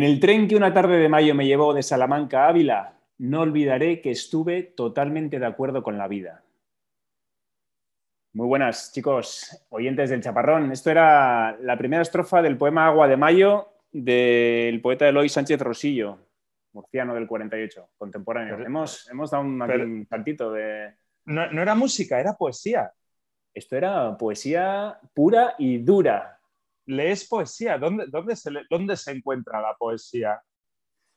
En el tren que una tarde de mayo me llevó de Salamanca a Ávila, no olvidaré que estuve totalmente de acuerdo con la vida. Muy buenas, chicos, oyentes del Chaparrón. Esto era la primera estrofa del poema Agua de Mayo del poeta Eloy Sánchez Rosillo, murciano del 48, contemporáneo. hemos, hemos dado un, un saltito de... No, era música, era poesía. Esto era poesía pura y dura. ¿Lees poesía? ¿Dónde, dónde, se, ¿Dónde se encuentra la poesía?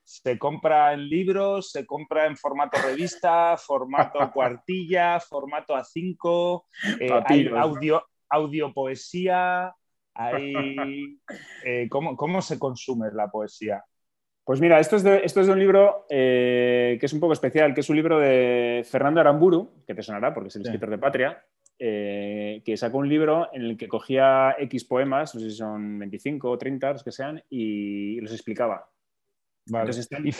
¿Se compra en libros? ¿Se compra en formato revista? ¿Formato cuartilla? ¿Formato A5? Eh, ¿Hay audio, audio poesía? Hay, eh, ¿cómo, ¿Cómo se consume la poesía? Pues mira, esto es de, esto es de un libro eh, que es un poco especial, que es un libro de Fernando Aramburu, que te sonará porque es el escritor de Patria, eh, que sacó un libro en el que cogía X poemas, no sé si son 25 o 30, los que sean, y los explicaba. ¿Y,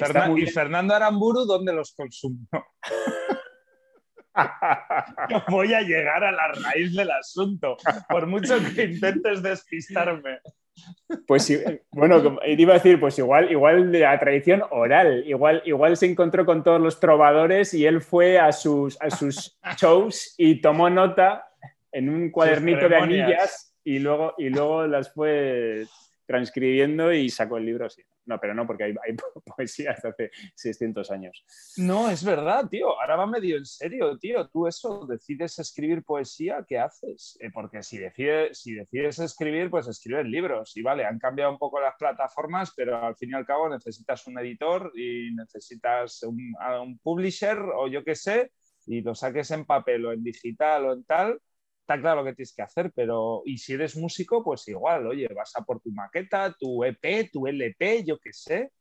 Fernando Aramburu dónde los consumió? Voy a llegar a la raíz del asunto, por mucho que intentes despistarme. Pues bueno, iba a decir, pues igual, igual de la tradición oral, igual, igual se encontró con todos los trovadores y él fue a sus, a sus shows y tomó nota en un cuadernito de anillas y luego, y luego las fue transcribiendo y sacó el libro así. No, pero no, porque hay, hay poesía hasta hace 600 años. No, es verdad, tío. Ahora va medio en serio, tío. Tú eso, decides escribir poesía, ¿qué haces? Eh, porque si decides, si decides escribir, pues escribes libros. Y vale, han cambiado un poco las plataformas, pero al fin y al cabo necesitas un editor y necesitas un, un publisher o yo qué sé, y lo saques en papel o en digital o en tal está claro lo que tienes que hacer, pero y si eres músico, pues igual, oye, vas a por tu maqueta, tu EP, tu LP, yo qué sé,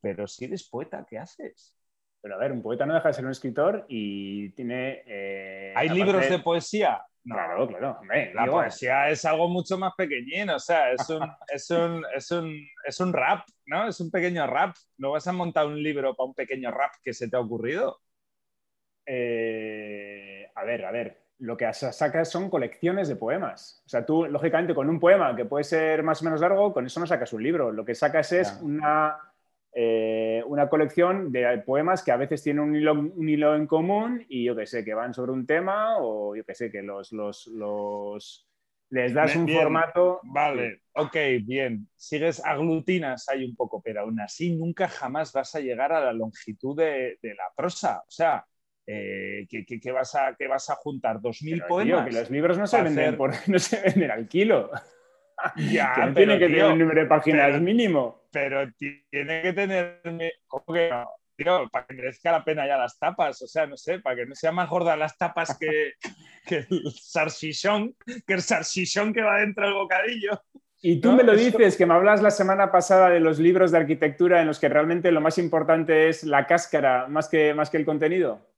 pero si eres poeta, ¿qué haces? Pero a ver, un poeta no deja de ser un escritor y tiene... Eh, ¿Hay libros de poesía? claro, claro. la poesía es algo mucho más pequeñín, o sea, es un, es, un, es, un, es un rap, ¿no? Es un pequeño rap. ¿No vas a montar un libro para un pequeño rap que se te ha ocurrido? Eh, a ver, a ver lo que sacas son colecciones de poemas. O sea, tú, lógicamente, con un poema que puede ser más o menos largo, con eso no sacas un libro. Lo que sacas es una, eh, una colección de poemas que a veces tienen un hilo, un hilo, en común y yo que sé, que van sobre un tema o yo que sé, que los, los, los les das un formato. Vale, ok, bien. Sigues, aglutinas ahí un poco, pero aún así nunca jamás vas a llegar a la longitud de, de la prosa. O sea, eh, que, vas a, que vas a juntar 2.000 poemas. que los libros no se, venden por, no se venden al kilo. Ya, tiene que tener un número de páginas mínimo. Pero tiene que tener. ¿Cómo que no? Tío, para que merezca la pena ya las tapas. O sea, no sé, para que no sean más gordas las tapas que, que el sarchichón, que el sarchichón que va dentro del bocadillo. Y tú me lo dices, que me hablas la semana pasada de los libros de arquitectura en los que realmente lo más importante es la cáscara más que, más que el contenido.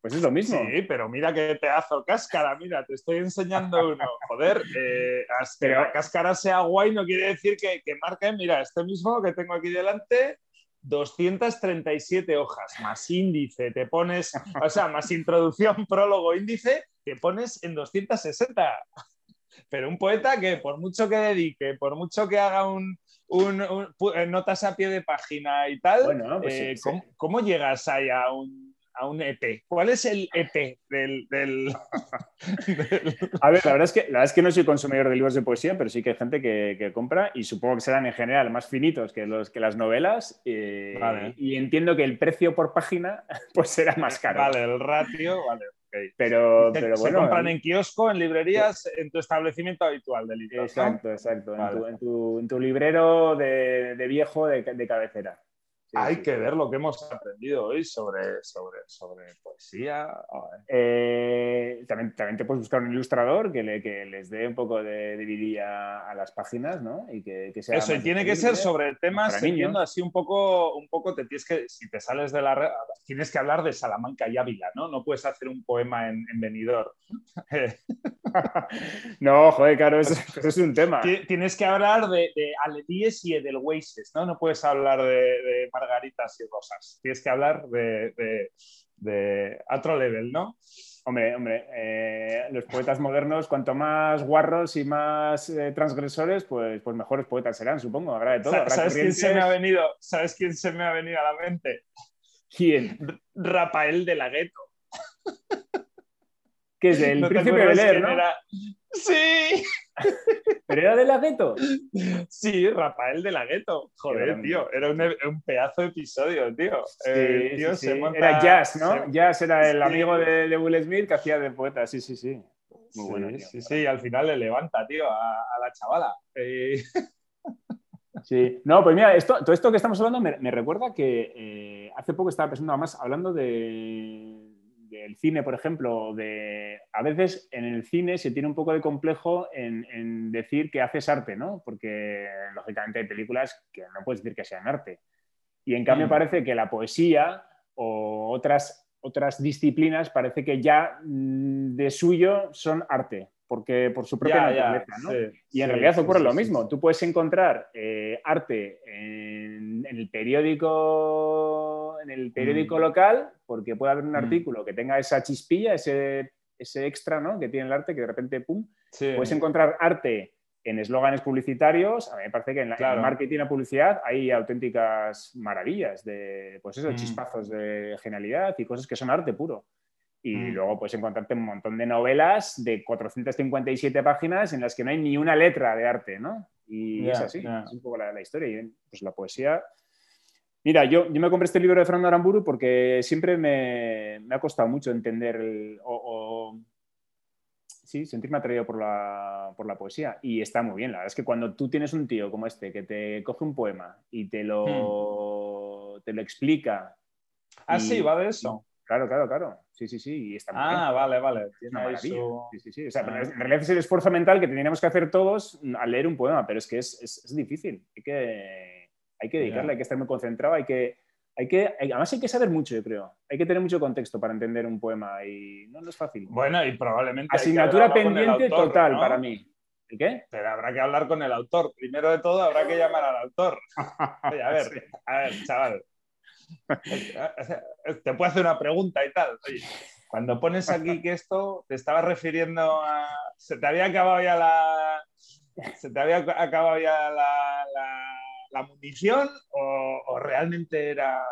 Pues es lo mismo. Sí, pero mira qué pedazo cáscara, mira, te estoy enseñando uno. Joder, eh, que la cáscara sea guay no quiere decir que, que marque, mira, este mismo que tengo aquí delante, 237 hojas, más índice, te pones, o sea, más introducción, prólogo, índice, te pones en 260. Pero un poeta que por mucho que dedique, por mucho que haga un, notas a pie de página y tal, pues eh, ¿cómo, llegas ahí a un a un EP. ¿Cuál es el EP del, A ver, la verdad, es que, la verdad es que no soy consumidor de libros de poesía, pero sí que hay gente que, compra y supongo que serán en general más finitos que, los, que las novelas. Eh, y entiendo que el precio por página pues será más caro. Vale, el ratio, vale. Pero, pero se compran en kiosco, en librerías, en tu establecimiento habitual de libros. Exacto, exacto. En, tu, librero de, viejo de cabecera. Hay que ver lo que hemos aprendido hoy sobre, sobre, sobre poesía. Eh, también, también te puedes buscar un ilustrador que, le, que les dé un poco de, de a, las páginas, ¿no? Y que, sea Eso, y tiene que ser sobre temas, entiendo, así un poco, un poco te tienes que, si te sales de la red, tienes que hablar de Salamanca y Ávila, ¿no? No puedes hacer un poema en, en Benidorm. no, joder, claro, eso, es un tema. Tienes que hablar de, de y Edelweises, ¿no? No puedes hablar de, de margaritas y rosas. Tienes que hablar de, de, otro level, ¿no? Hombre, hombre, eh, los poetas modernos, cuanto más guarros y más eh, transgresores, pues, pues mejores poetas serán, supongo. Habrá de todo. ¿Sabes quién, se me ha venido, ¿Sabes quién se me ha venido a la mente? ¿Quién? Rafael de la Gueto. Que es el príncipe de leer, ¿no? Sí. ¿Pero era de la Gueto? Sí, Rafael de la Gueto. Joder, tío, era un, pedazo de episodio, tío. Sí, Era Jazz, ¿no? Jazz era el amigo de, Will Smith que hacía de poeta, sí, sí, sí. Muy bueno, Sí, sí, al final le levanta, tío, a, la chavala. Eh, sí, no, pues mira, esto, todo esto que estamos hablando me, recuerda que eh, hace poco estaba pensando, además, hablando de el cine, por ejemplo, de, a veces en el cine se tiene un poco de complejo en, decir que haces arte, ¿no? Porque lógicamente hay películas que no puedes decir que sean arte. Y en cambio mm. parece que la poesía o otras, otras disciplinas parece que ya mm, de suyo son arte, porque por su propia naturaleza, ¿no? y en realidad ocurre lo mismo. Tú puedes encontrar eh, arte en, el periódico, en el periódico mm. local, porque puede haber un mm. artículo que tenga esa chispilla, ese, ese extra, ¿no? Que tiene el arte, que de repente, pum. Puedes encontrar arte en eslóganes publicitarios. A mí me parece que en, la, marketing y la publicidad hay auténticas maravillas de, pues eso, mm. chispazos de genialidad y cosas que son arte puro. Y mm. luego puedes encontrarte un montón de novelas de 457 páginas en las que no hay ni una letra de arte, ¿no? Y es así, es un poco la, historia. Y pues la poesía. Mira, yo, yo me compré este libro de Fernando Aramburu porque siempre me, me ha costado mucho entender el, o, sí, sentirme atraído por la, por la, poesía. Y está muy bien. La verdad es que cuando tú tienes un tío como este que te coge un poema y te lo, hmm. te lo explica. Ah, sí, va de eso. Claro, claro, claro. Sí, sí, sí. Y está ah, vale, vale. Sí, sí, sí. O sea, en realidad es el esfuerzo mental que tendríamos que hacer todos al leer un poema, pero es que es, es, difícil. Hay que, hay que dedicarle, hay que estar muy concentrado, hay que, hay que, además hay que saber mucho, yo creo. Hay que tener mucho contexto para entender un poema y no, no es fácil. Bueno, y probablemente... Asignatura pendiente total para mí. ¿El qué? Pero habrá que hablar con el autor. Primero de todo, habrá que llamar al autor. a ver, a ver, chaval. te puedo hacer una pregunta y tal. cuando pones aquí que esto te estabas refiriendo a. ¿Se te había acabado ya la. ¿Se te había acabado ya la, la, munición o, realmente era.?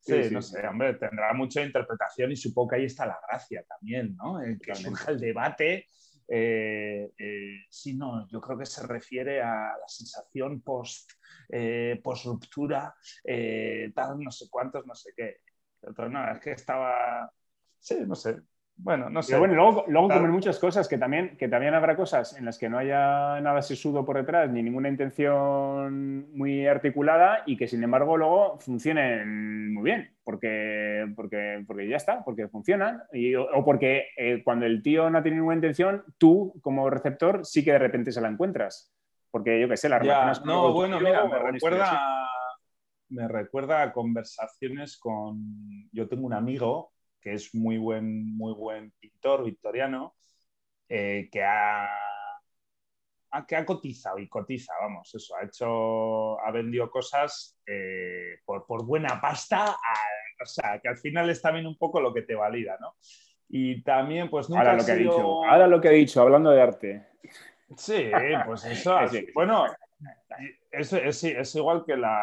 Sí, no sé, hombre, tendrá mucha interpretación y supongo que ahí está la gracia también, ¿no? El que surja el debate. Eh, eh, sí, no, yo creo que se refiere a la sensación post eh, post-ruptura, eh, tal, no sé cuántos, no sé qué. Pero no, es que estaba, sí, no sé, bueno, no sé. bueno, luego, luego comen muchas cosas, que también, que también habrá cosas en las que no haya nada sesudo por detrás, ni ninguna intención muy articulada, y que sin embargo luego funcionen muy bien, porque, porque, porque ya está, porque funcionan, o, porque eh, cuando el tío no tiene ninguna intención, tú como receptor sí que de repente se la encuentras. Porque yo qué sé, la relaciones No, bueno, mira, me recuerda, me recuerda a conversaciones con. Yo tengo un amigo que es muy buen, muy buen pintor victoriano, eh, que ha, que ha cotizado y cotiza, vamos, eso, ha hecho, ha vendido cosas eh, por, por, buena pasta, o sea, que al final es también un poco lo que te valida, ¿no? Y también, pues nunca ahora lo que ha dicho, ahora lo que ha dicho, hablando de arte. Sí, pues eso. bueno, es, es, igual que la.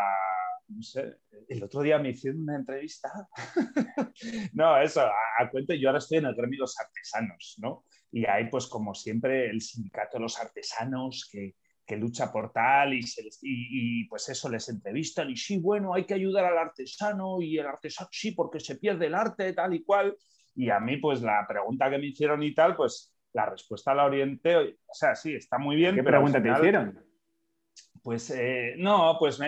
No sé, el otro día me hicieron una entrevista. no, eso, a, cuento, yo ahora estoy en el gremio de los artesanos, ¿no? Y hay, pues, como siempre, el sindicato de los artesanos que, que lucha por tal y, y, pues eso les entrevistan y sí, bueno, hay que ayudar al artesano y el artesano sí, porque se pierde el arte, tal y cual. Y a mí, pues la pregunta que me hicieron y tal, pues la respuesta la orienté, o sea, sí, está muy bien. ¿Qué pregunta te hicieron? Pues eh, no, pues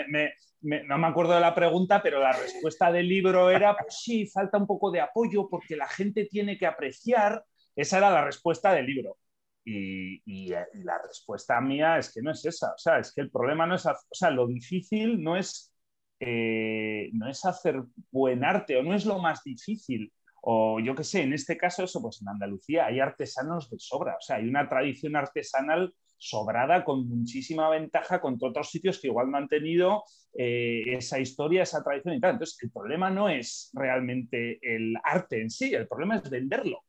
no me acuerdo de la pregunta, pero la respuesta del libro era, pues sí, falta un poco de apoyo porque la gente tiene que apreciar. Esa era la respuesta del libro. Y, la respuesta mía es que no es esa. O sea, es que el problema no es, o sea, lo difícil no es, eh, no es hacer buen arte o no es lo más difícil. O yo qué sé, en este caso, eso, pues en Andalucía hay artesanos de sobra, o sea, hay una tradición artesanal sobrada con muchísima ventaja contra otros sitios que igual no han tenido eh, esa historia, esa tradición y tal. Entonces, el problema no es realmente el arte en sí, el problema es venderlo.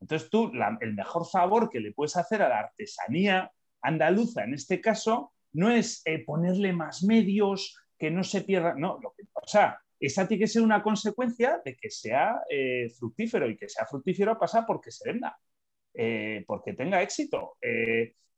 Entonces tú, el mejor favor que le puedes hacer a la artesanía andaluza en este caso no es eh, ponerle más medios, que no se pierda, no, lo que, o sea, esa tiene que ser una consecuencia de que sea eh, fructífero y que sea fructífero pasa porque se venda, porque tenga éxito.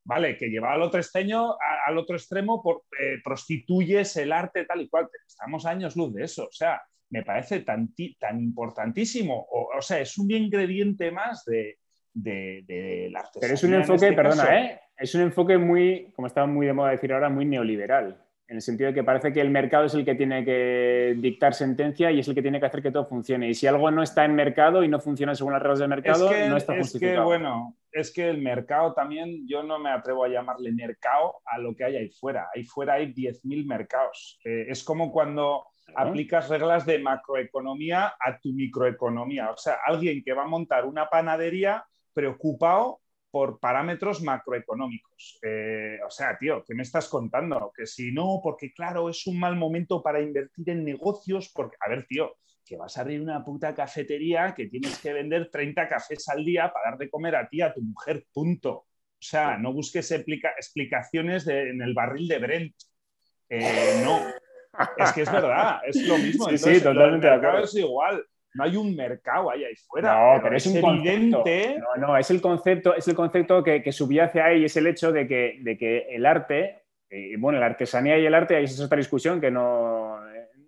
Vale, que lleva al otro extremo, al otro extremo por, prostituyes el arte tal y cual, estamos años luz de eso, o sea, me parece tan, tan importantísimo, o, sea, es un ingrediente más de, de, la artesanía. Pero es un enfoque, este perdona, ¿eh? es un enfoque muy, como estaba muy de moda decir ahora, muy neoliberal en el sentido de que parece que el mercado es el que tiene que dictar sentencia y es el que tiene que hacer que todo funcione. Y si algo no está en mercado y no funciona según las reglas del mercado, no está justificado. Es que, bueno, es que el mercado también, yo no me atrevo a llamarle mercado a lo que hay ahí fuera. Ahí fuera hay 10.000 mercados. Eh, es como cuando aplicas reglas de macroeconomía a tu microeconomía. O sea, alguien que va a montar una panadería preocupado por parámetros macroeconómicos. Eh, o sea, tío, ¿qué me estás contando? Que si no, porque claro, es un mal momento para invertir en negocios, porque, a ver, tío, que vas a abrir una puta cafetería que tienes que vender 30 cafés al día para dar de comer a ti, a tu mujer, punto. O sea, no busques explicaciones en el barril de Brent. Eh, no, es que es verdad, es lo mismo. Sí, sí, totalmente de acuerdo. Es igual no hay un mercado ahí, ahí fuera. No, pero, es, un evidente. No, no, es el concepto, es el concepto que, que subyace ahí, es el hecho de que, de que el arte, y bueno, la artesanía y el arte, ahí es otra discusión que no,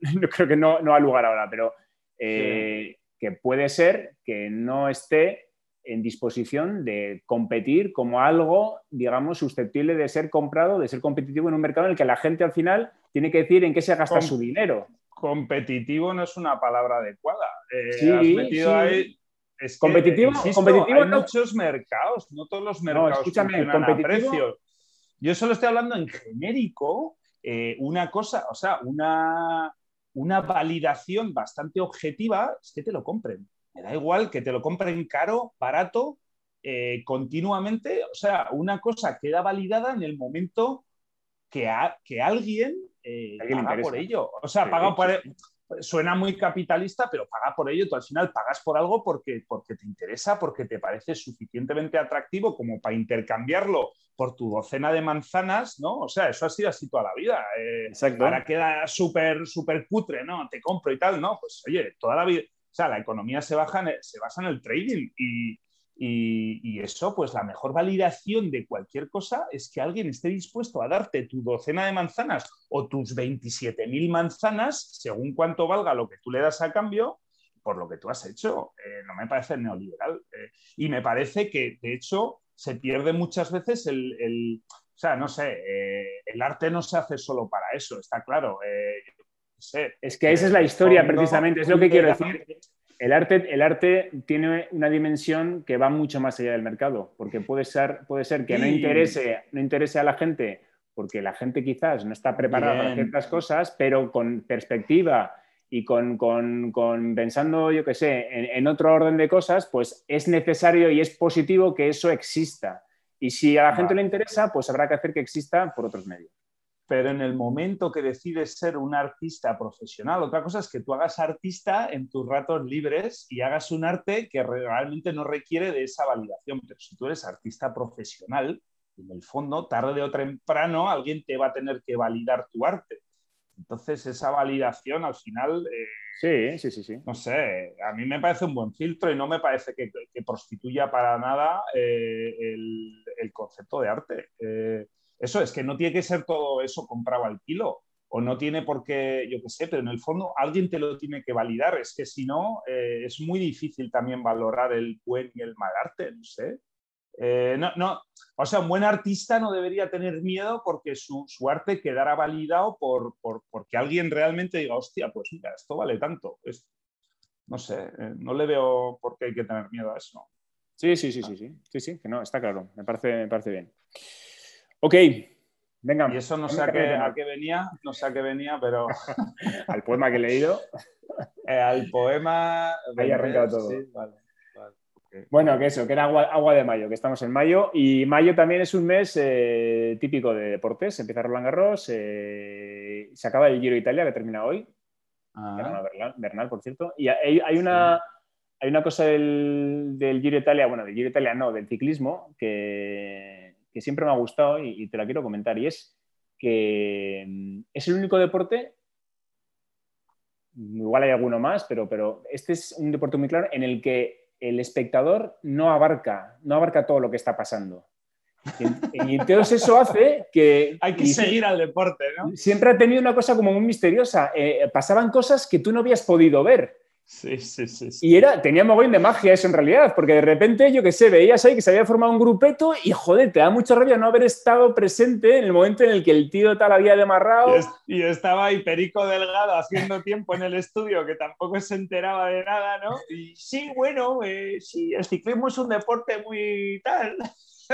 creo que no, no, ha lugar ahora, pero eh, que puede ser que no esté en disposición de competir como algo, digamos, susceptible de ser comprado, de ser competitivo en un mercado en el que la gente al final tiene que decir en qué se gasta su dinero competitivo no es una palabra adecuada. Eh, sí, metido ahí. Es competitivo, competitivo hay muchos mercados, no todos los mercados no, escúchame, competitivo... Yo solo estoy hablando en genérico, eh, una cosa, o sea, una, una validación bastante objetiva es que te lo compren. Me da igual que te lo compren caro, barato, eh, continuamente. O sea, una cosa queda validada en el momento que, que alguien eh, paga por ello. O sea, paga por... Suena muy capitalista, pero paga por ello. Tú al final pagas por algo porque, porque te interesa, porque te parece suficientemente atractivo como para intercambiarlo por tu docena de manzanas, ¿no? O sea, eso ha sido así toda la vida. Eh, Exacto. Ahora queda súper, súper cutre, ¿no? Te compro y tal, ¿no? Pues oye, toda la vida... O sea, la economía se, baja se basa en el trading y, y, eso, pues la mejor validación de cualquier cosa es que alguien esté dispuesto a darte tu docena de manzanas o tus 27.000 manzanas, según cuánto valga lo que tú le das a cambio, por lo que tú has hecho. Eh, no me parece neoliberal. Eh, y me parece que, de hecho, se pierde muchas veces el... o sea, no sé, eh, el arte no se hace solo para eso, está claro. es que esa es la historia, precisamente, es lo que quiero decir el arte, el arte tiene una dimensión que va mucho más allá del mercado, porque puede ser, puede ser que no, interese, no interese a la gente, porque la gente quizás no está preparada para ciertas cosas, pero con perspectiva y con, pensando, yo qué sé, en, otro orden de cosas, pues es necesario y es positivo que eso exista. Y si a la gente le interesa, pues habrá que hacer que exista por otros medios pero en el momento que decides ser un artista profesional, otra cosa es que tú hagas artista en tus ratos libres y hagas un arte que realmente no requiere de esa validación. Pero si tú eres artista profesional, en el fondo, tarde o temprano, alguien te va a tener que validar tu arte. Entonces, esa validación al final... Eh, sí, sí, sí, sí. No sé, a mí me parece un buen filtro y no me parece que, prostituya para nada eh, el, concepto de arte. Eh, eso es que no tiene que ser todo eso comprado al kilo o no tiene por qué, yo qué sé, pero en el fondo alguien te lo tiene que validar. Es que si no, eh, es muy difícil también valorar el buen y el mal arte, no sé. Eh, no, no, o sea, un buen artista no debería tener miedo porque su, arte quedará validado por, porque alguien realmente diga, hostia, pues mira, esto vale tanto. no sé, eh, no le veo por qué hay que tener miedo a eso. Sí, sí, sí, sí, sí, sí, sí, que no, está claro, me parece, me parece bien. Ok, venga. Y eso no sé a qué, venía, no sé a qué venía, pero... al poema que he leído. Eh, al poema... Ahí arrancado todo. Sí, vale. Bueno, que eso, que era agua, de mayo, que estamos en mayo. Y mayo también es un mes eh, típico de deportes. Empieza Roland Garros, eh, se acaba el Giro de Italia, que termina hoy. Ah. Bernal, por cierto. Y hay, una, hay una cosa del, del Giro Italia, bueno, del Giro Italia no, del ciclismo, que, siempre me ha gustado y, te la quiero comentar, y es que mm, es el único deporte, igual hay alguno más, pero, pero este es un deporte muy claro en el que el espectador no abarca, no abarca todo lo que está pasando. Y, entonces eso hace que... Hay que seguir al deporte, ¿no? Siempre ha tenido una cosa como muy misteriosa. Eh, pasaban cosas que tú no habías podido ver. Sí, sí, sí, Y era, tenía mogollón de magia eso en realidad, porque de repente, yo qué sé, veías ahí que se había formado un grupeto y joder, te da mucha rabia no haber estado presente en el momento en el que el tío tal había demarrado. Y, estaba ahí Perico Delgado haciendo tiempo en el estudio que tampoco se enteraba de nada, ¿no? Y sí, bueno, eh, sí, el ciclismo es un deporte muy tal.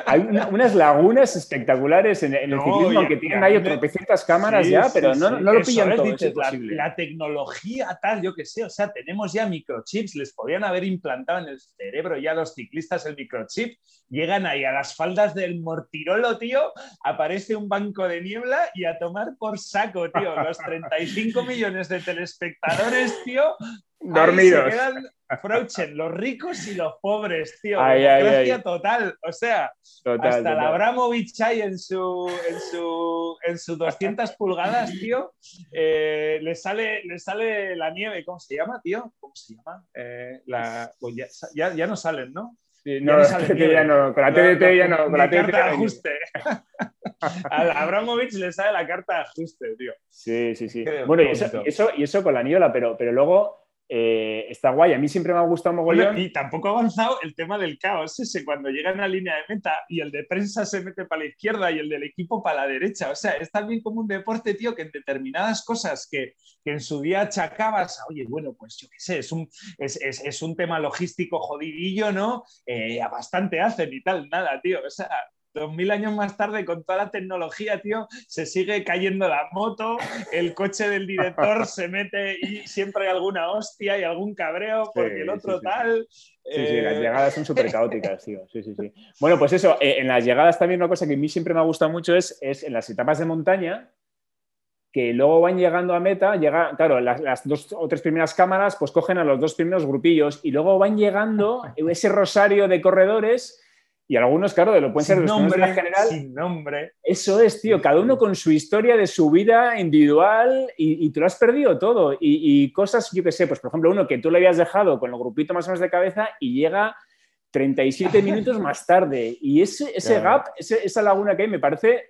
Hay unas lagunas espectaculares en, el ciclismo que tienen ahí tropecientas cámaras ya, pero no, no, lo pillan todo. la, tecnología tal, yo qué sé, o sea, tenemos ya microchips, les podrían haber implantado en el cerebro ya los ciclistas el microchip, llegan ahí a las faldas del Mortirolo, tío, aparece un banco de niebla y a tomar por saco, tío, los 35 millones de telespectadores, tío, dormidos. Frochen, los ricos y los pobres, tío. Democracia total. O sea, hasta la Abramovich ahí en su, en su, en sus 200 pulgadas, tío, eh, le, sale, le sale la nieve. ¿Cómo se llama, tío? ¿Cómo se llama? Eh, la, pues ya, ya, no salen, ¿no? no, no ya no, con la TDT ya no. Con la, carta de ajuste. A Abramovich le sale la carta de ajuste, tío. Sí, sí, sí. bueno, y eso, eso, y eso, con la niebla, pero, pero luego eh, está guay. A mí siempre me ha gustado mogollón. y tampoco ha avanzado el tema del caos ese, cuando llegan a línea de meta y el de prensa se mete para la izquierda y el del equipo para la derecha. O sea, es también como un deporte, tío, que en determinadas cosas que, en su día achacabas, oye, bueno, pues yo qué sé, es un, es, un tema logístico jodidillo, ¿no? Eh, bastante hacen y tal, nada, tío. O sea, dos mil años más tarde, con toda la tecnología, tío, se sigue cayendo la moto, el coche del director se mete y siempre hay alguna hostia y algún cabreo porque el otro tal. Sí, sí, las eh, llegadas son súper caóticas, tío. Sí, sí, sí. Bueno, pues eso, eh, en las llegadas también una cosa que a mí siempre me ha gustado mucho es, es en las etapas de montaña, que luego van llegando a meta, llega, claro, las, las, dos o tres primeras cámaras pues cogen a los dos primeros grupillos y luego van llegando ese rosario de corredores y algunos, claro, de lo pueden ser de nombre, general. Sin nombre. Eso es, tío, cada uno con su historia de su vida individual y, y tú lo has perdido todo. Y, cosas, yo qué sé, pues por ejemplo, uno que tú le habías dejado con el grupito más o menos de cabeza y llega 37 minutos más tarde. Y ese, ese gap, esa laguna que hay, me parece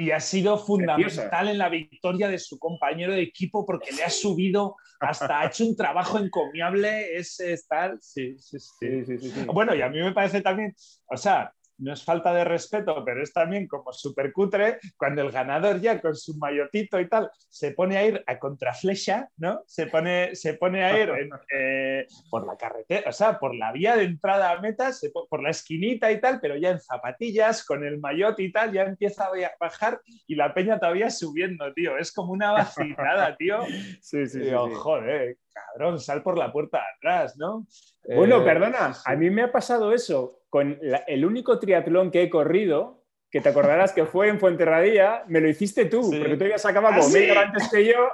y ha sido fundamental en la victoria de su compañero de equipo porque le ha subido hasta ha hecho un trabajo encomiable es tal sí sí, sí, sí, Bueno, y a mí me parece también, o sea, no es falta de respeto, pero es también como súper cutre cuando el ganador ya con su mayotito y tal se pone a ir a contraflecha, ¿no? Se pone, se pone a ir eh, por la carretera, o sea, por la vía de entrada a meta, por la esquinita y tal, pero ya en zapatillas, con el mayot y tal, ya empieza a bajar y la peña todavía subiendo, tío. Es como una vacilada, tío. Sí, sí, sí, Joder, cabrón, sal por la puerta de atrás, ¿no? Bueno, eh, perdona, a mí me ha pasado eso con el único triatlón que he corrido, que te acordarás que fue en Fuenterradía, me lo hiciste tú, porque tú ya sacabas como ¿Ah, antes que yo.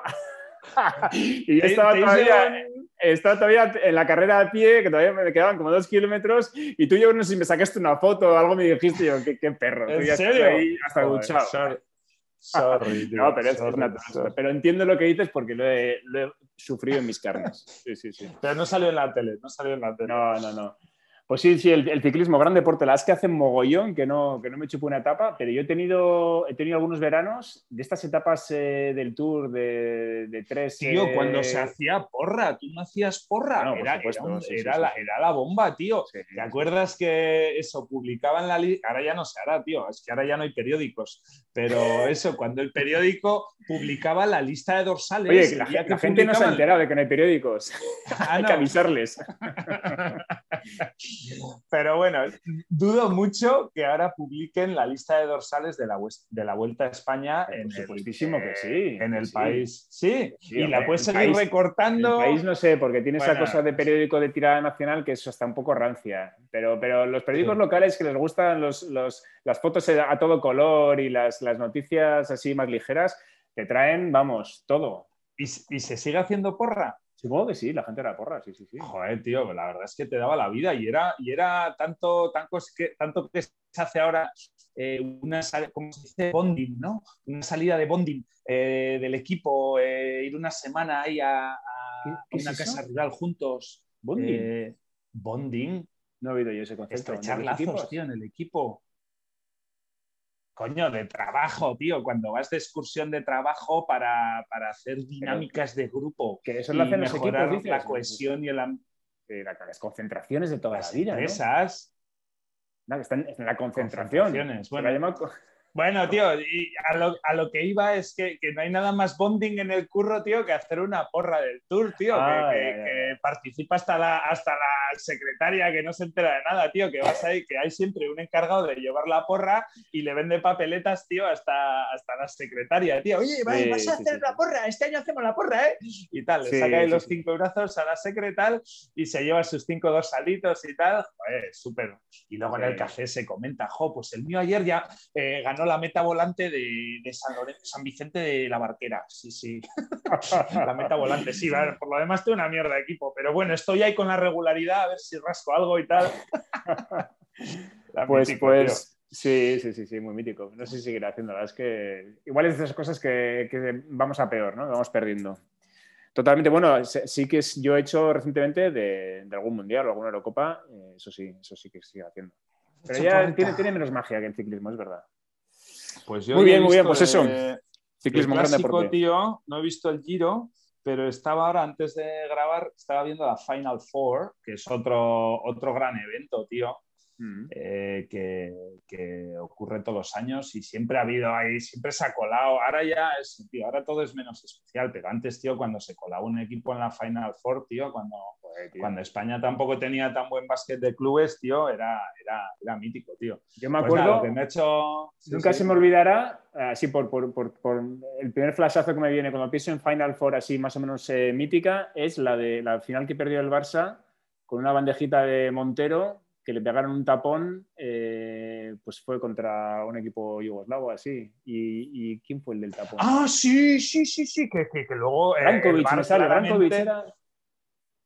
y yo estaba todavía, estaba todavía en la carrera a pie, que todavía me quedaban como dos kilómetros, y tú yo no sé si me sacaste una foto o algo, me dijiste yo, qué, perro. ¿En serio? Ahí hasta duchado. Sorry, no, pero, es, pero entiendo lo que dices porque lo he, lo he, sufrido en mis carnes. Sí, sí, sí. Pero no salió en la tele, no salió en la tele. No, no, no. Pues sí, sí, el, ciclismo, gran deporte. La es que hace mogollón, que no, que no me chupo una etapa, pero yo he tenido, he tenido algunos veranos de estas etapas eh, del Tour de, de tres. Tío, eh, cuando se hacía porra, tú no hacías porra. era, era, la, era, la, bomba, tío. ¿Te acuerdas que eso publicaban la lista? Ahora ya no se hará, tío, es que ahora ya no hay periódicos. Pero eso, cuando el periódico publicaba la lista de dorsales. Oye, la, gente no se ha enterado de que no hay periódicos. Ah, hay que avisarles. Pero bueno, dudo mucho que ahora publiquen la lista de dorsales de la, de la Vuelta a España en el, que sí. En el país. Sí, y la puedes seguir recortando. El país no sé, porque tiene esa cosa de periódico de tirada nacional que eso está un poco rancia. Pero, pero los periódicos locales que les gustan los, las fotos a todo color y las, las noticias así más ligeras, te traen, vamos, todo. ¿Y, ¿Y se sigue haciendo porra? Supongo que sí, la gente era porra, sí, sí, sí. Joder, tío, la verdad es que te daba la vida y era, y era tanto, tanto, que, tanto que se hace ahora eh, una, ¿cómo se dice? Bonding, ¿no? Una salida de bonding eh, del equipo, eh, ir una semana ahí a, una casa rural juntos. ¿Bonding? bonding. No he oído yo ese concepto. Estrechar lazos, tío, en el equipo. Coño, de trabajo, tío, cuando vas de excursión de trabajo para, hacer dinámicas de grupo. Que eso lo hacen los equipos, La cohesión y el... Las concentraciones de toda las la vida, Esas. ¿no? están en la concentración. Bueno, bueno, tío, y a, lo, que iba es que, no hay nada más bonding en el curro, tío, que hacer una porra del tour, tío, que, participa hasta la, hasta la secretaria que no se entera de nada, tío, que vas ahí, que hay siempre un encargado de llevar la porra y le vende papeletas, tío, hasta, hasta la secretaria, tío. Oye, vas a hacer la porra, este año hacemos la porra, ¿eh? Y tal, le saca ahí los cinco brazos a la secretaria y se lleva sus cinco dos salitos y tal. Joder, súper. Y luego en el café se comenta, jo, pues el mío ayer ya eh, ganó la meta volante de, San, Vicente de la Barquera. Sí, sí. la meta volante, sí, por lo demás tengo una mierda de equipo, pero bueno, estoy ahí con la regularidad a ver si rasco algo y tal. pues, pues, sí, sí, sí, sí, muy mítico. No sé si seguirá haciendo, es que igual es de esas cosas que, vamos a peor, ¿no? Vamos perdiendo. Totalmente, bueno, sí que yo he hecho recientemente de, algún mundial o alguna Eurocopa, eh, eso sí, eso sí que sigue haciendo. Pero ya tiene, tiene, menos magia que el ciclismo, es verdad. Pues yo muy bien, muy bien, pues eso. Ciclismo clásico, tío, no he visto el Giro, pero estaba ahora, antes de grabar, estaba viendo la Final Four, que es otro, otro gran evento, tío. Mm. Eh, que, que, ocurre todos los años y siempre ha habido ahí, siempre se ha colado. Ahora ya es, tío, ahora todo es menos especial, pero antes, tío, cuando se colaba un equipo en la Final Four, tío, cuando, cuando España tampoco tenía tan buen básquet de clubes, tío, era, era, era mítico, tío. Yo me pues acuerdo, que me ha hecho... nunca se me olvidará, así por, por, por, por, el primer flashazo que me viene cuando pienso en Final Four así más o menos eh, mítica, es la de la final que perdió el Barça con una bandejita de Montero que le pegaron un tapón, eh, pues fue contra un equipo yugoslavo así. ¿Y, quién fue el del tapón? Ah, sí, sí, sí, sí, que, que, luego... Eh, Brankovic, me sale, Brankovic era...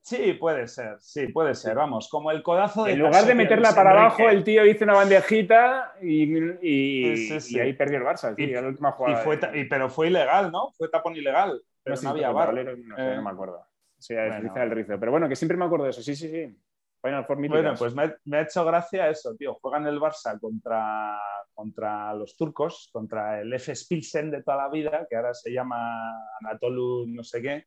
Sí, puede ser, sí, puede ser, vamos, como el codazo de... En lugar de meterla para abajo, el tío hizo una bandejita y, y, ahí perdió el Barça, y, la última jugada. Fue, pero fue ilegal, ¿no? Fue tapón ilegal, pero no, había bar. No, sé, no me acuerdo. Sí, bueno. el rizo. Pero bueno, que siempre me acuerdo de eso, sí, sí, sí. Bueno, pues me, ha hecho gracia eso, tío. Juegan el Barça contra, contra los turcos, contra el F. Spilsen de toda la vida, que ahora se llama Anatolu no sé qué.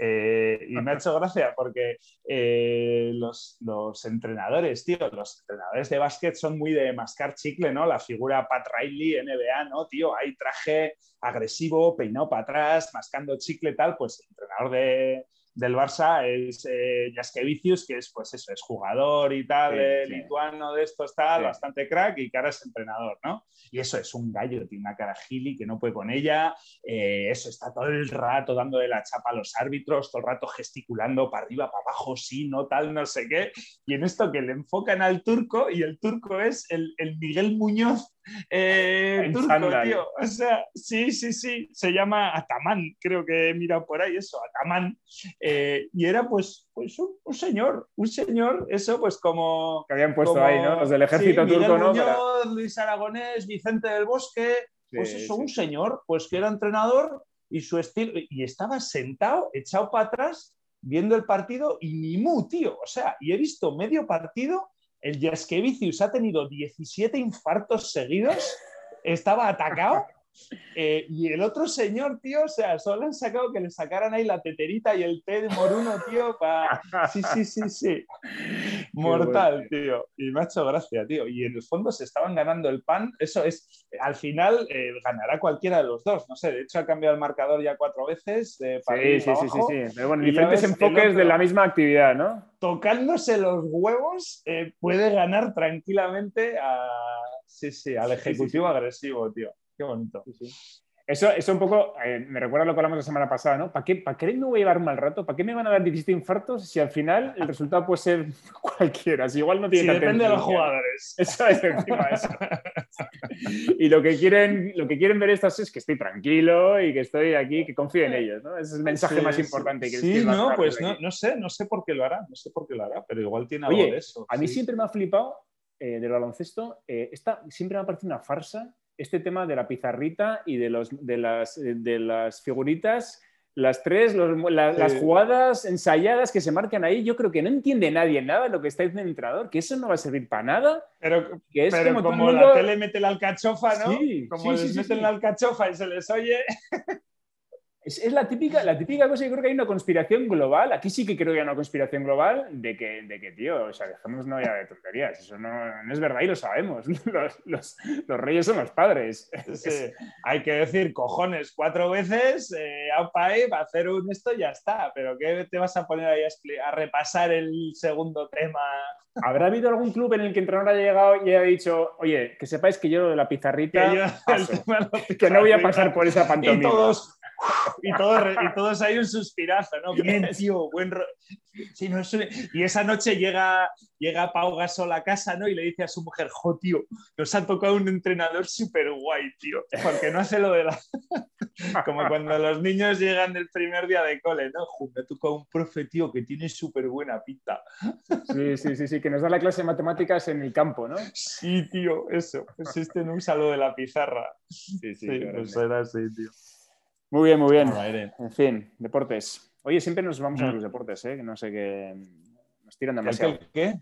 Eh, y me ha hecho gracia porque eh, los, los, entrenadores, tío, los entrenadores de básquet son muy de mascar chicle, ¿no? La figura Pat Riley, NBA, ¿no? Tío, hay traje agresivo, peinado para atrás, mascando chicle, tal, pues el entrenador de, del Barça es eh, Jaskevicius, que es pues eso, es jugador y tal, eh, lituano de estos tal, bastante crack y que ahora es entrenador, ¿no? Y eso es un gallo, tiene una cara gili que no puede con ella, eh, eso está todo el rato dando de la chapa a los árbitros, todo el rato gesticulando para arriba, para abajo, sí, no tal, no sé qué, y en esto que le enfocan al turco y el turco es el, el Miguel Muñoz eh, turco, tío. O sea, sí, sí, sí. Se llama Ataman, creo que he mirado por ahí eso, Ataman. Eh, y era pues, pues un, señor, un señor, eso pues como... Que habían puesto ahí, ¿no? Los del ejército turco, ¿no? Luis Aragonés, Vicente del Bosque, pues eso, un señor, pues que era entrenador y su estilo, y estaba sentado, echado para atrás, viendo el partido y ni mu, tío. O sea, y he visto medio partido el Jaskevicius ha tenido 17 infartos seguidos, estaba atacado. Eh, y el otro señor, tío, o sea, solo han sacado que le sacaran ahí la teterita y el té de moruno, tío, para... Sí, sí, sí, sí. Mortal, tío. Y me ha hecho gracia, tío. Y en el fondo se estaban ganando el pan. Eso es, al final eh, ganará cualquiera de los dos. No sé, de hecho ha cambiado el marcador ya cuatro veces. sí, sí, sí, sí, sí. Pero bueno, diferentes enfoques de la misma actividad, ¿no? tocándose los huevos, eh, puede ganar tranquilamente a, sí, sí, al ejecutivo agresivo, tío. Qué bonito. Eso, eso un poco eh, me recuerda lo que hablamos la semana pasada, ¿no? ¿Para qué, ¿Para qué me voy a llevar un mal rato? ¿Para qué me van a dar 17 infartos si al final el resultado puede ser cualquiera? Si igual no tiene sí, depende de los jugadores. Eso es encima eso. y lo que, quieren, lo que quieren ver estas es que estoy tranquilo y que estoy aquí, que confío en ellos. ¿no? Ese es el mensaje más importante que Sí, no, pues no, no, sé, no sé por qué lo hará, no sé por qué lo hará, pero igual tiene algo de eso. A mí siempre me ha flipado eh, del baloncesto, eh, esta, siempre me ha parecido una farsa este tema de la pizarrita y de, los, de, las, de las figuritas las tres, las jugadas ensayadas que se marcan ahí, yo creo que no entiende nadie nada lo que está diciendo el entrenador, que eso no va a servir para nada. Pero, que es como, la tele mete la alcachofa, ¿no? Sí, como les meten la alcachofa y se les oye. Es, la, típica, la típica cosa, yo creo que hay una conspiración global, aquí sí que creo que hay una conspiración global de que, de que tío, o sea, dejemos no ya de tonterías, eso no, es verdad y lo sabemos, los, reyes son los padres. hay que decir cojones cuatro veces, eh, a hacer un esto y ya está, pero ¿qué te vas a poner ahí a, repasar el segundo tema? ¿Habrá habido algún club en el que el entrenador haya llegado y haya dicho, oye, que sepáis que yo de la pizarrita, que, no voy a pasar por esa pantomima? y, todos, y todos hay un suspirazo, ¿no? Bien, tío, buen sí, no, Y esa noche llega, llega Pau Gasol a casa, ¿no? Y le dice a su mujer, jo, tío, nos ha tocado un entrenador súper guay, tío, porque no hace lo de la... Como cuando los niños llegan del primer día de cole, ¿no? me ha tocado un profe, tío, que tiene súper buena pinta. Sí, sí, sí, sí, que nos da la clase de matemáticas en el campo, ¿no? Sí, tío, eso. Pues este no usa lo de la pizarra. Sí, sí, pues era así, tío. Muy bien, muy bien. En fin, deportes. Oye, siempre nos vamos a mm. los deportes, ¿eh? Que no sé qué. Nos tiran demasiado. ¿Qué?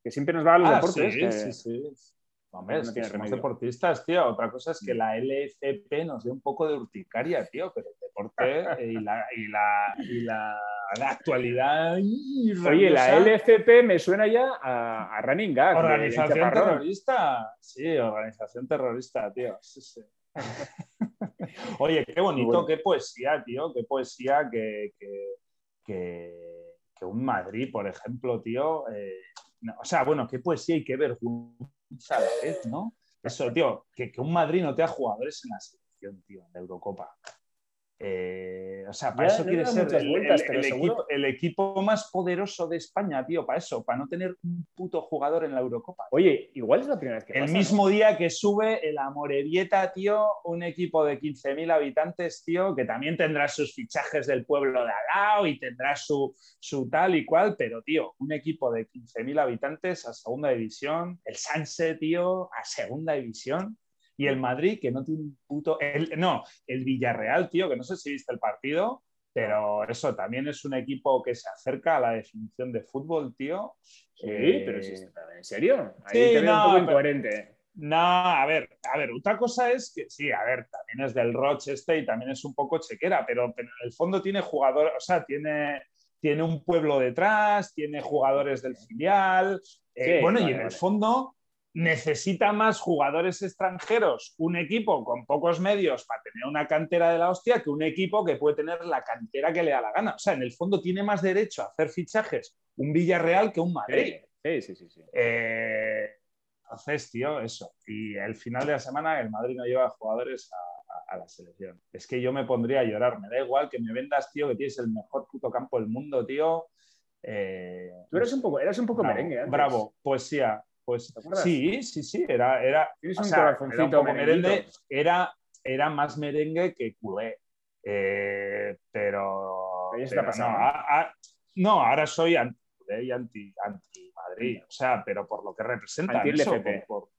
Que siempre nos va a los ah, deportes. Sí, sí, sí. Hombre, no somos deportistas, tío. Otra cosa es que la LFP nos dé un poco de urticaria, tío, pero el deporte y la, y la, y la, actualidad. Oye, la LFP me suena ya a, Running Gag. Organización terrorista. Sí, organización terrorista, tío. Sí, sí. Oye, qué bonito, qué poesía, tío, qué poesía que, un Madrid, por ejemplo, tío. Eh, o sea, bueno, qué poesía y qué vergüenza a la vez, ¿no? Eso, tío, que, que un Madrid no te ha jugadores en la selección, tío, de Eurocopa. Eh, o sea, para eso quiere ser el, equipo, más poderoso de España, tío, para eso, para no tener un puto jugador en la Eurocopa. Oye, igual es la primera vez que El mismo día que sube el Amorebieta, tío, un equipo de 15.000 habitantes, tío, que también tendrá sus fichajes del pueblo de al lado y tendrá su, su tal y cual, pero, tío, un equipo de 15.000 habitantes a segunda división, el Sanse, tío, a segunda división y el Madrid, que no tiene un puto. no, el Villarreal, tío, que no sé si viste el partido, pero eso también es un equipo que se acerca a la definición de fútbol, tío. Sí, pero si ¿en serio? Ahí sí, no, un poco incoherente. No, a ver, a ver, otra cosa es que sí, a ver, también es del Rochester y también es un poco chequera, pero, en el fondo tiene jugadores, o sea, tiene, tiene un pueblo detrás, tiene jugadores del filial, eh, bueno, y en el fondo necesita más jugadores extranjeros un equipo con pocos medios para tener una cantera de la hostia que un equipo que puede tener la cantera que le da la gana. O sea, en el fondo tiene más derecho a hacer fichajes un Villarreal que un Madrid. Sí, sí, sí. sí, eh, entonces, tío, eso. Y el final de la semana el Madrid no lleva jugadores a, la selección. Es que yo me pondría a llorar. Me da igual que me vendas, tío, que tienes el mejor puto campo del mundo, tío. Eh, Tú eres un poco, eras un poco merengue. Antes. Bravo, poesía. Pues sí, sí, sí, era, era, merengue, era, era más merengue que culé. Eh, pero, no, ahora soy anti y anti, anti Madrid, o sea, pero por lo que representa anti eso, por,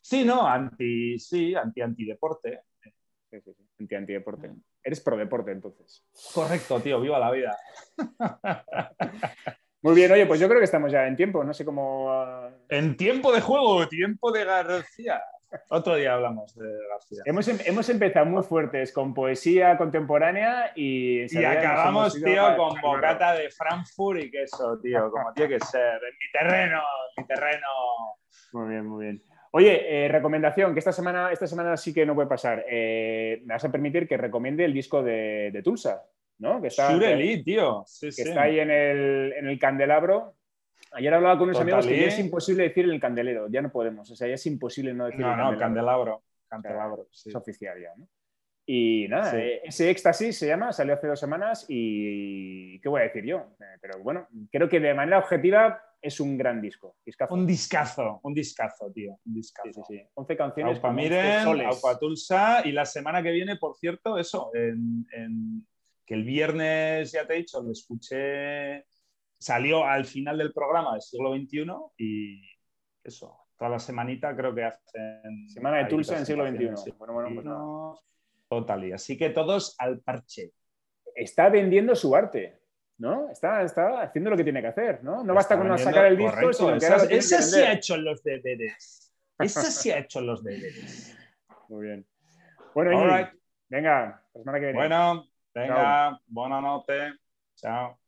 Sí, no, anti, sí, anti antideporte. Sí, sí, sí. Anti antideporte. Eres pro deporte entonces. Correcto, tío, viva la vida. Muy bien, oye, pues yo creo que estamos ya en tiempo, no sé cómo... Ah, en tiempo de juego, tiempo de García. Otro día hablamos de García. Hemos, em, hemos empezado muy fuertes con poesía contemporánea y... Y acabamos, tío, con bocata de Frankfurt y queso, tío, como tiene que ser. En mi terreno, en mi terreno. Muy bien, muy bien. Oye, eh, recomendación, que esta semana, esta semana sí que no puede pasar. Eh, me vas a permitir que recomiende el disco de, de Tulsa. ¿No? Que está, tío. que está ahí en el, en el candelabro. Ayer hablaba con unos amigos que ya es imposible decir el candelero, ya no podemos, o sea, ya es imposible no decir no, el candelabro. candelabro. Es oficial ya, ¿no? Y nada, eh, ese éxtasis se llama, salió hace dos semanas y ¿qué voy a decir yo? Eh, pero bueno, creo que de manera objetiva es un gran disco. Un discazo, un discazo, tío. Un discazo. Sí, sí, sí. 11 canciones. Aupa Miren, Aupa Tulsa. Y la semana que viene, por cierto, eso, que el viernes, ya te he dicho, lo escuché, salió al final del programa del siglo XXI y eso, toda la semanita creo que hacen... Semana de Tulsa en siglo XXI. Bueno, bueno, pues Total, y así que todos al parche. Está vendiendo su arte. ¿no? Está, está haciendo lo que tiene que hacer, ¿no? No basta con sacar el disco, sino que esa, esa sí ha hecho los deberes. Esa sí ha hecho los deberes. Muy bien. Bueno, venga, la semana que viene. Bueno, venga, buena noche. Chao.